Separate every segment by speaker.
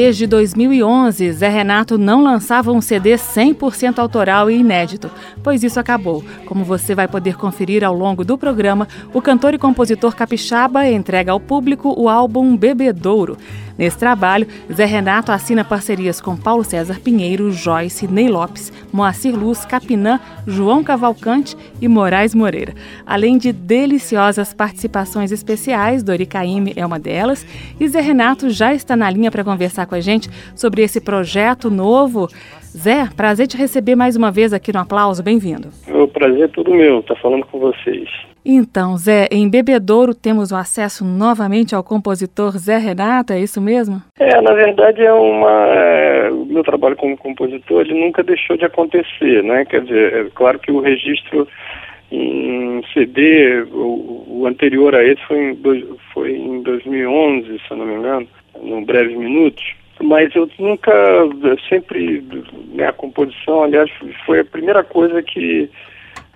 Speaker 1: Desde 2011, Zé Renato não lançava um CD 100% autoral e inédito, pois isso acabou. Como você vai poder conferir ao longo do programa, o cantor e compositor capixaba entrega ao público o álbum Bebedouro. Nesse trabalho, Zé Renato assina parcerias com Paulo César Pinheiro, Joyce, Ney Lopes, Moacir Luz, Capinã, João Cavalcante e Moraes Moreira. Além de deliciosas participações especiais, Dori Caymmi é uma delas, e Zé Renato já está na linha para conversar com a gente sobre esse projeto novo. Zé, prazer te receber mais uma vez aqui no Aplauso, bem-vindo.
Speaker 2: O prazer é todo meu, tá falando com vocês.
Speaker 1: Então, Zé, em Bebedouro temos o acesso novamente ao compositor Zé Renato, é isso mesmo?
Speaker 2: É, na verdade é uma. É, o meu trabalho como compositor ele nunca deixou de acontecer, né? Quer dizer, é claro que o registro em CD, o, o anterior a esse foi em, do, foi em 2011, se não me engano, no Breves Minutos. Mas eu nunca, sempre, minha composição, aliás, foi a primeira coisa que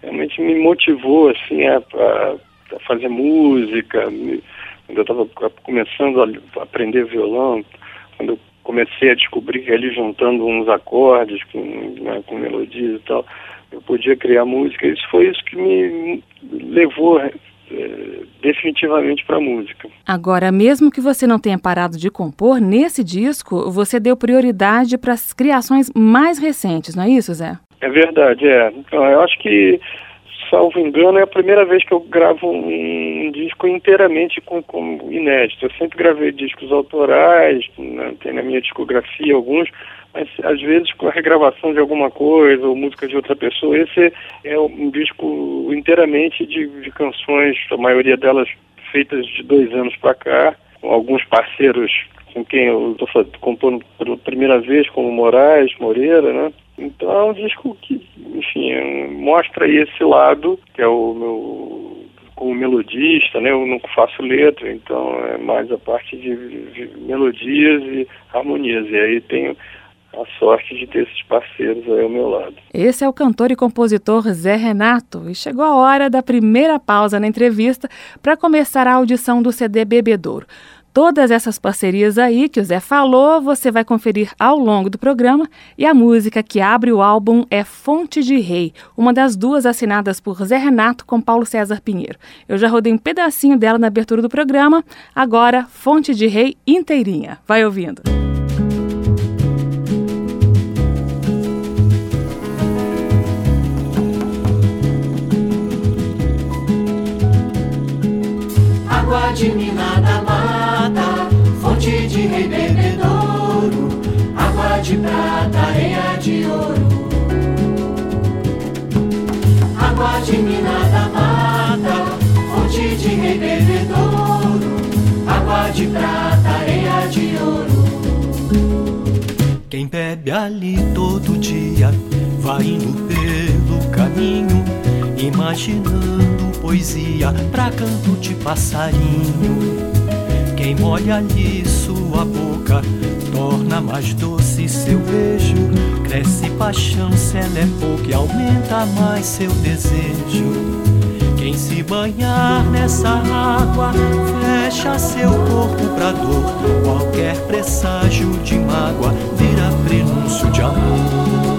Speaker 2: realmente me motivou assim a, a, fazer música. Me, quando eu estava começando a aprender violão, quando eu comecei a descobrir que ali juntando uns acordes com, né, com melodias e tal, eu podia criar música. Isso foi isso que me levou é, definitivamente para a música.
Speaker 1: Agora, mesmo que você não tenha parado de compor, nesse disco você deu prioridade para as criações mais recentes, não é isso, Zé?
Speaker 2: É verdade, é. Então, eu acho que, salvo engano, é a primeira vez que eu gravo um, disco inteiramente com, com, inédito. Eu sempre gravei discos autorais, né, tem na minha discografia alguns, mas às vezes com a regravação de alguma coisa ou música de outra pessoa. Esse é um disco inteiramente de, de canções, a maioria delas feitas de dois anos para cá, com alguns parceiros com quem eu estou compondo pela primeira vez, como Moraes, Moreira, né? Então é um disco que, enfim, mostra esse lado, que é o meu como melodista, né? Eu não faço letra, então é mais a parte de, de melodias e harmonias. E aí tenho a sorte de ter esses parceiros aí ao meu lado.
Speaker 1: Esse é o cantor e compositor Zé Renato e chegou a hora da primeira pausa na entrevista para começar a audição do CD Bebedouro. Todas essas parcerias aí que o Zé falou, você vai conferir ao longo do programa. E a música que abre o álbum é Fonte de Rei, uma das duas assinadas por Zé Renato com Paulo César Pinheiro. Eu já rodei um pedacinho dela na abertura do programa, agora Fonte de Rei inteirinha. Vai ouvindo.
Speaker 3: Água de de mina da mata, fonte de rei bebedouro, água de prata, areia de ouro.
Speaker 4: Quem bebe ali todo dia vai indo pelo caminho, imaginando poesia pra canto de passarinho quem molha ali sua boca torna mais doce seu beijo. Cresce paixão se ela é pouca e aumenta mais seu desejo. Quem se banhar nessa água fecha seu corpo pra dor. Qualquer presságio de mágoa vira prenúncio de amor.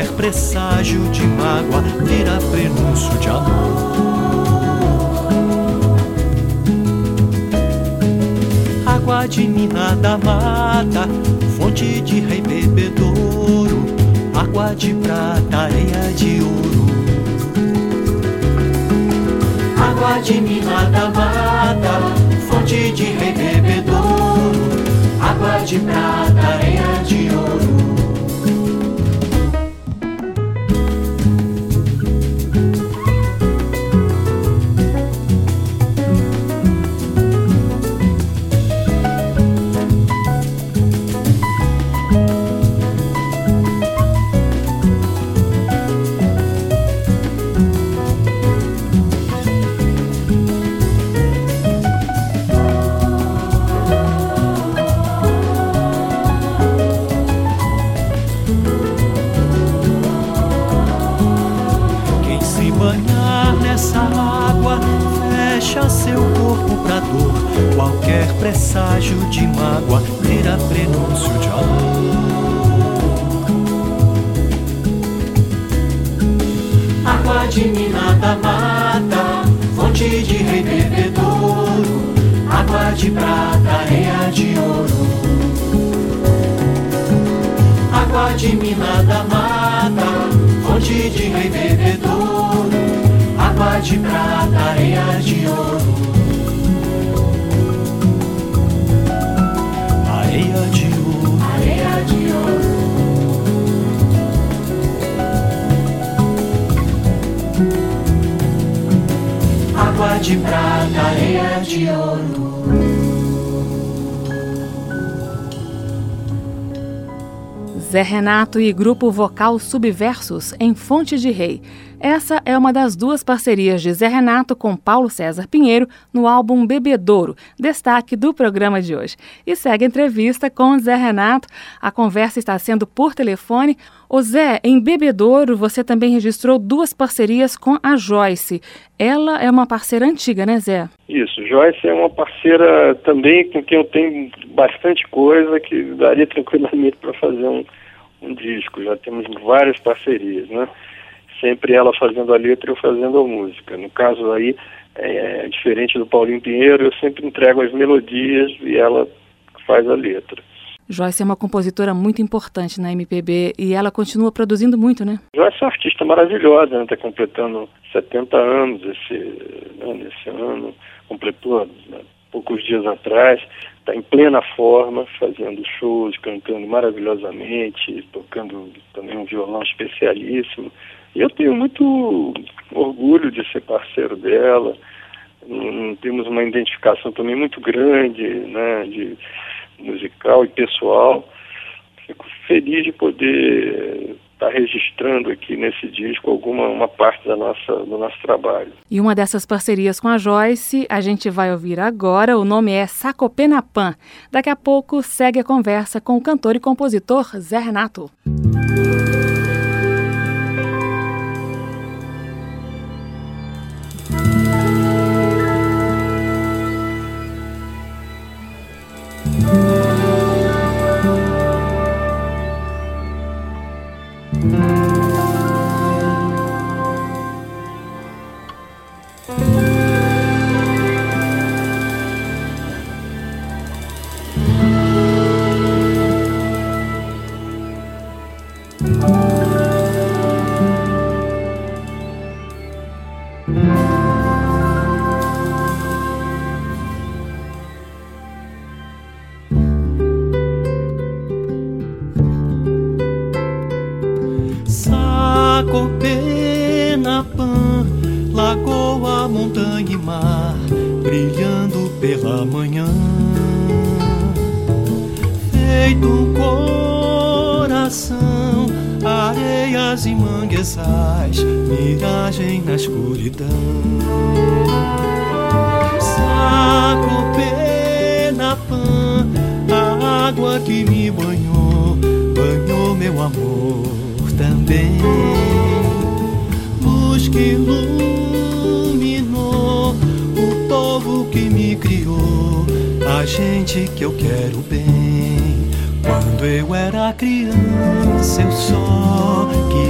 Speaker 4: Qualquer presságio de mágoa vira prenúncio de amor. Água de mina da mata, fonte de rei bebedouro, água de prata, areia de ouro.
Speaker 3: Água de mina da mata, fonte de rei bebedouro, água de prata,
Speaker 4: presságio de mágoa vira prenúncio de amor.
Speaker 3: Água de mina da mata, fonte de rei bebedouro, água de prata, areia de ouro. Água de mina da mata, fonte de rei bebedouro, água de prata, areia de ouro.
Speaker 4: De
Speaker 3: prata, areia de ouro.
Speaker 1: Zé Renato e grupo vocal Subversos em Fonte de Rei. Essa é uma das duas parcerias de Zé Renato com Paulo César Pinheiro no álbum Bebedouro, destaque do programa de hoje. E segue a entrevista com Zé Renato. A conversa está sendo por telefone. Ô Zé, em Bebedouro você também registrou duas parcerias com a Joyce. Ela é uma parceira antiga, né, Zé?
Speaker 2: Isso, Joyce é uma parceira também com quem eu tenho bastante coisa que daria tranquilamente para fazer um, um disco. Já temos várias parcerias, né? Sempre ela fazendo a letra e eu fazendo a música. No caso aí, é, diferente do Paulinho Pinheiro, eu sempre entrego as melodias e ela faz a letra.
Speaker 1: Joyce é uma compositora muito importante na MPB e ela continua produzindo muito, né?
Speaker 2: Joyce é uma artista maravilhosa, está né? Tá completando 70 anos esse, né, nesse ano, completou né, poucos dias atrás, está em plena forma, fazendo shows, cantando maravilhosamente, tocando também um violão especialíssimo. Eu tenho muito orgulho de ser parceiro dela. Temos uma identificação também muito grande, né, de musical e pessoal. Fico feliz de poder estar registrando aqui nesse disco alguma uma parte da nossa, do nosso trabalho.
Speaker 1: E uma dessas parcerias com a Joyce, a gente vai ouvir agora, o nome é Sacopenapan. Daqui a pouco segue a conversa com o cantor e compositor Zé Renato.
Speaker 4: Saco, pena, pan, lagoa, montanha e mar, brilhando pela manhã. Feito um coração, areias e mãos presas, miragem na escuridão. Saco pena pan, a água que me banhou, banhou meu amor também. Luz que iluminou o povo que me criou, a gente que eu quero bem. Quando eu era criança, eu só queria.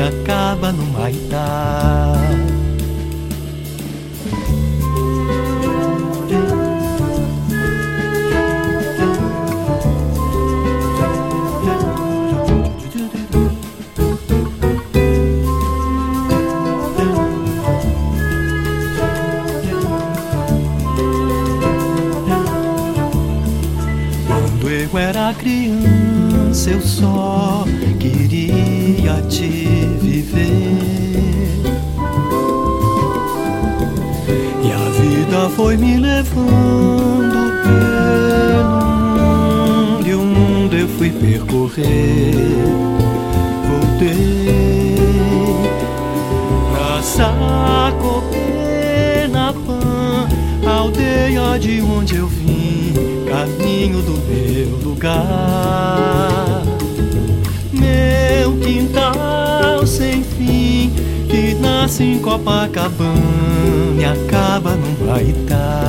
Speaker 4: acaba no Maitá. criança mas eu só queria te viver. E a vida foi me levando pelo mundo, e o mundo eu fui percorrer. Voltei pra Sacopé, na Pan, aldeia de onde eu vim caminho do meu lugar. Meu quintal sem fim, que nasce em Copacabana e acaba no Baitá.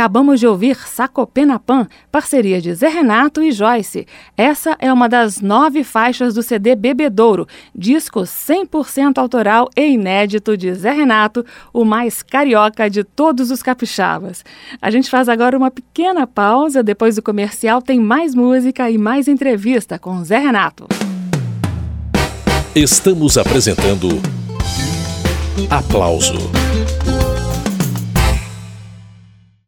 Speaker 1: Acabamos de ouvir Sacopenapan, parceria de Zé Renato e Joyce. Essa é uma das nove faixas do CD Bebedouro, disco 100% autoral e inédito de Zé Renato, o mais carioca de todos os capixabas. A gente faz agora uma pequena pausa, depois do comercial tem mais música e mais entrevista com Zé Renato.
Speaker 5: Estamos apresentando Aplauso